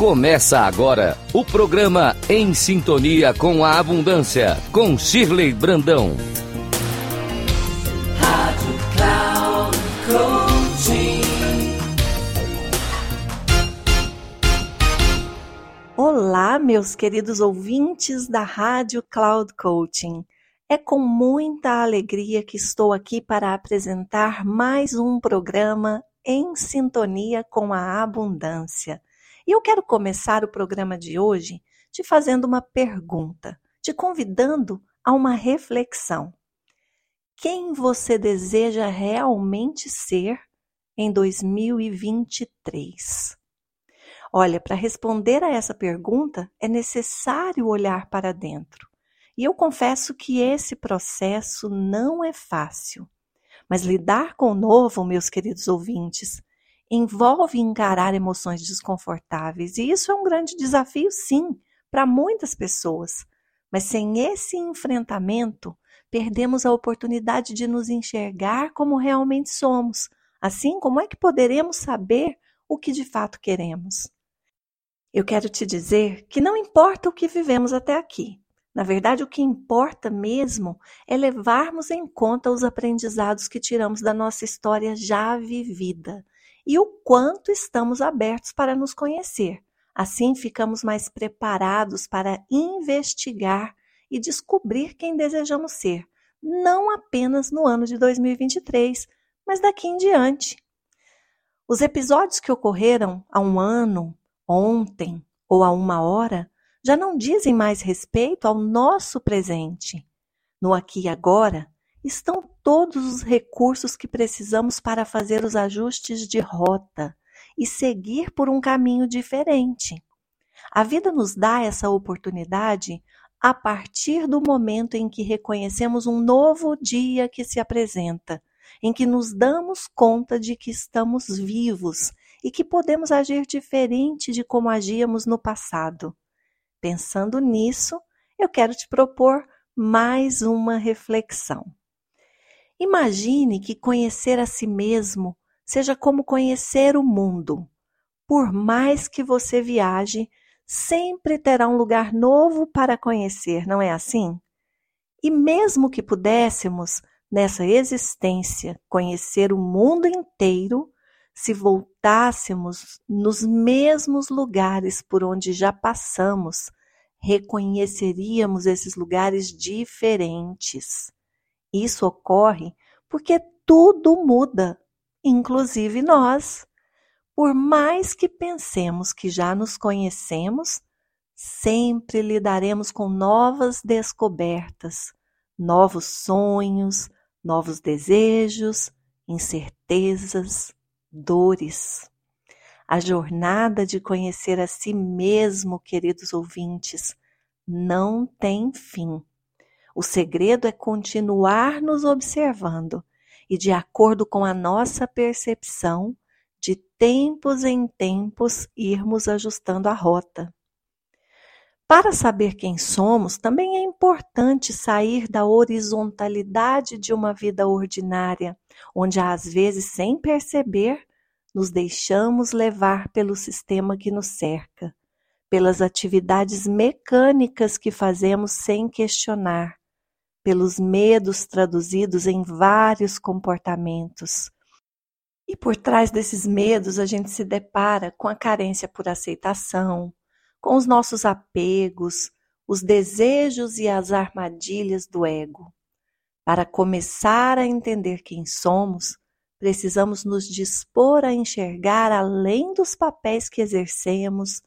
Começa agora o programa Em Sintonia com a Abundância, com Shirley Brandão. Rádio Cloud Olá, meus queridos ouvintes da Rádio Cloud Coaching. É com muita alegria que estou aqui para apresentar mais um programa em sintonia com a abundância. E eu quero começar o programa de hoje te fazendo uma pergunta, te convidando a uma reflexão. Quem você deseja realmente ser em 2023? Olha, para responder a essa pergunta é necessário olhar para dentro. E eu confesso que esse processo não é fácil. Mas lidar com o novo, meus queridos ouvintes, envolve encarar emoções desconfortáveis, e isso é um grande desafio, sim, para muitas pessoas. Mas sem esse enfrentamento, perdemos a oportunidade de nos enxergar como realmente somos. Assim, como é que poderemos saber o que de fato queremos? Eu quero te dizer que não importa o que vivemos até aqui. Na verdade, o que importa mesmo é levarmos em conta os aprendizados que tiramos da nossa história já vivida e o quanto estamos abertos para nos conhecer. Assim, ficamos mais preparados para investigar e descobrir quem desejamos ser, não apenas no ano de 2023, mas daqui em diante. Os episódios que ocorreram há um ano, ontem ou há uma hora já não dizem mais respeito ao nosso presente. No aqui e agora, estão todos os recursos que precisamos para fazer os ajustes de rota e seguir por um caminho diferente. A vida nos dá essa oportunidade a partir do momento em que reconhecemos um novo dia que se apresenta, em que nos damos conta de que estamos vivos e que podemos agir diferente de como agíamos no passado. Pensando nisso, eu quero te propor mais uma reflexão. Imagine que conhecer a si mesmo seja como conhecer o mundo. Por mais que você viaje, sempre terá um lugar novo para conhecer, não é assim? E mesmo que pudéssemos, nessa existência, conhecer o mundo inteiro, se voltássemos nos mesmos lugares por onde já passamos, reconheceríamos esses lugares diferentes. Isso ocorre porque tudo muda, inclusive nós. Por mais que pensemos que já nos conhecemos, sempre lidaremos com novas descobertas, novos sonhos, novos desejos, incertezas, dores. A jornada de conhecer a si mesmo, queridos ouvintes, não tem fim. O segredo é continuar nos observando e, de acordo com a nossa percepção, de tempos em tempos irmos ajustando a rota. Para saber quem somos, também é importante sair da horizontalidade de uma vida ordinária, onde às vezes, sem perceber, nos deixamos levar pelo sistema que nos cerca, pelas atividades mecânicas que fazemos sem questionar, pelos medos traduzidos em vários comportamentos. E por trás desses medos, a gente se depara com a carência por aceitação, com os nossos apegos, os desejos e as armadilhas do ego. Para começar a entender quem somos, precisamos nos dispor a enxergar além dos papéis que exercemos,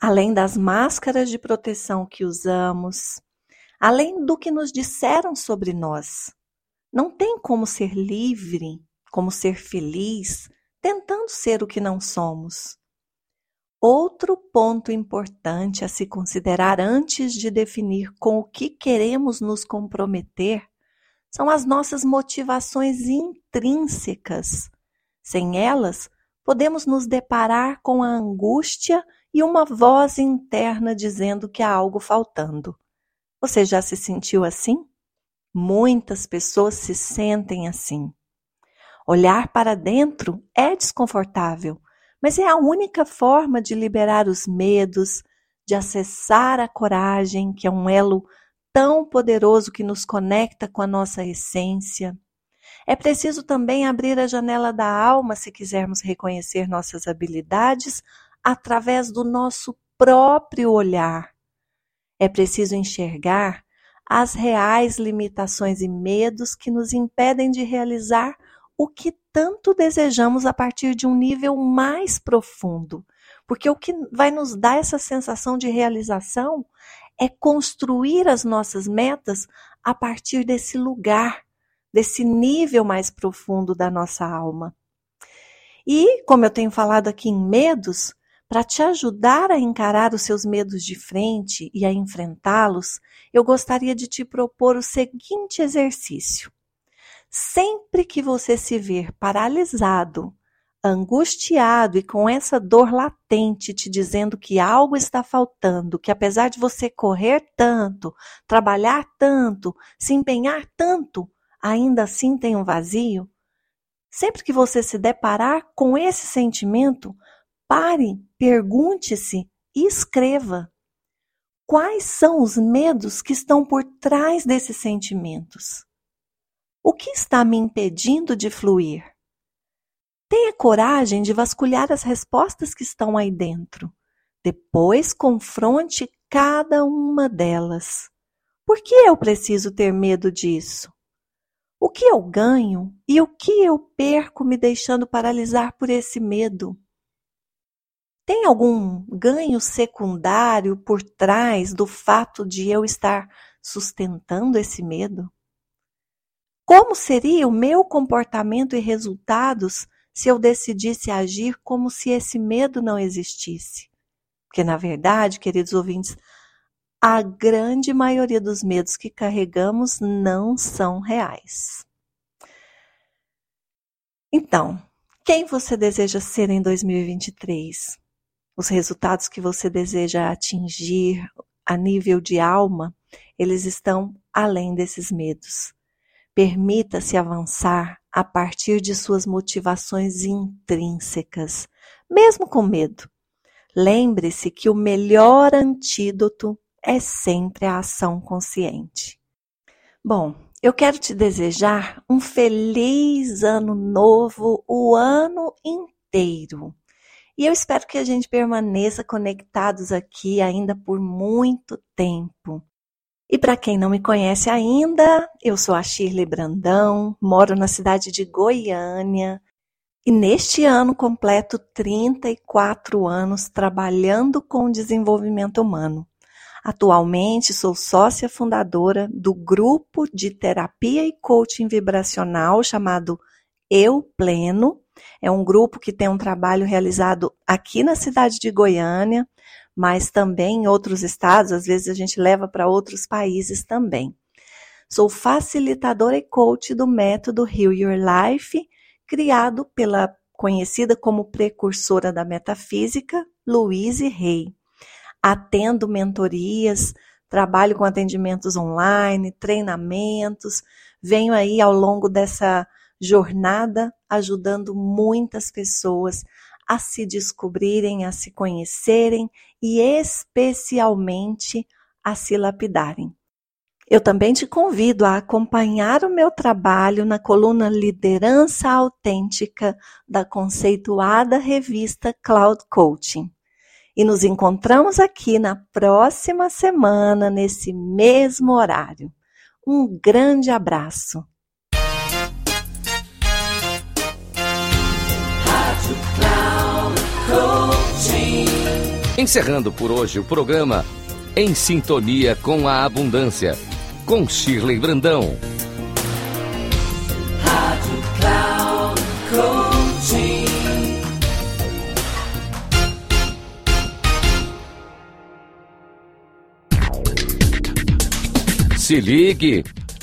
além das máscaras de proteção que usamos, além do que nos disseram sobre nós. Não tem como ser livre, como ser feliz, tentando ser o que não somos. Outro ponto importante a se considerar antes de definir com o que queremos nos comprometer são as nossas motivações intrínsecas. Sem elas, podemos nos deparar com a angústia e uma voz interna dizendo que há algo faltando. Você já se sentiu assim? Muitas pessoas se sentem assim. Olhar para dentro é desconfortável, mas é a única forma de liberar os medos, de acessar a coragem, que é um elo tão poderoso que nos conecta com a nossa essência. É preciso também abrir a janela da alma se quisermos reconhecer nossas habilidades através do nosso próprio olhar. É preciso enxergar as reais limitações e medos que nos impedem de realizar o que tanto desejamos a partir de um nível mais profundo. Porque o que vai nos dar essa sensação de realização é construir as nossas metas a partir desse lugar, desse nível mais profundo da nossa alma. E, como eu tenho falado aqui em medos, para te ajudar a encarar os seus medos de frente e a enfrentá-los, eu gostaria de te propor o seguinte exercício. Sempre que você se ver paralisado, angustiado e com essa dor latente te dizendo que algo está faltando, que apesar de você correr tanto, trabalhar tanto, se empenhar tanto, ainda assim tem um vazio? Sempre que você se deparar com esse sentimento, pare, pergunte-se e escreva. Quais são os medos que estão por trás desses sentimentos? O que está me impedindo de fluir? Tenha coragem de vasculhar as respostas que estão aí dentro. Depois confronte cada uma delas. Por que eu preciso ter medo disso? O que eu ganho e o que eu perco me deixando paralisar por esse medo? Tem algum ganho secundário por trás do fato de eu estar sustentando esse medo? Como seria o meu comportamento e resultados se eu decidisse agir como se esse medo não existisse? Porque, na verdade, queridos ouvintes, a grande maioria dos medos que carregamos não são reais. Então, quem você deseja ser em 2023? Os resultados que você deseja atingir a nível de alma, eles estão além desses medos. Permita-se avançar a partir de suas motivações intrínsecas, mesmo com medo. Lembre-se que o melhor antídoto é sempre a ação consciente. Bom, eu quero te desejar um feliz ano novo o ano inteiro. E eu espero que a gente permaneça conectados aqui ainda por muito tempo. E para quem não me conhece ainda, eu sou a Shirley Brandão, moro na cidade de Goiânia e neste ano completo 34 anos trabalhando com desenvolvimento humano. Atualmente sou sócia fundadora do grupo de terapia e coaching vibracional chamado Eu Pleno. É um grupo que tem um trabalho realizado aqui na cidade de Goiânia, mas também em outros estados, às vezes a gente leva para outros países também. Sou facilitadora e coach do método Heal Your Life, criado pela conhecida como precursora da metafísica, Louise Hay. Atendo mentorias, trabalho com atendimentos online, treinamentos, venho aí ao longo dessa jornada ajudando muitas pessoas a se descobrirem, a se conhecerem e especialmente a se lapidarem. Eu também te convido a acompanhar o meu trabalho na coluna Liderança Autêntica da conceituada revista Cloud Coaching. E nos encontramos aqui na próxima semana, nesse mesmo horário. Um grande abraço. Encerrando por hoje o programa Em Sintonia com a Abundância, com Shirley Brandão. Se ligue.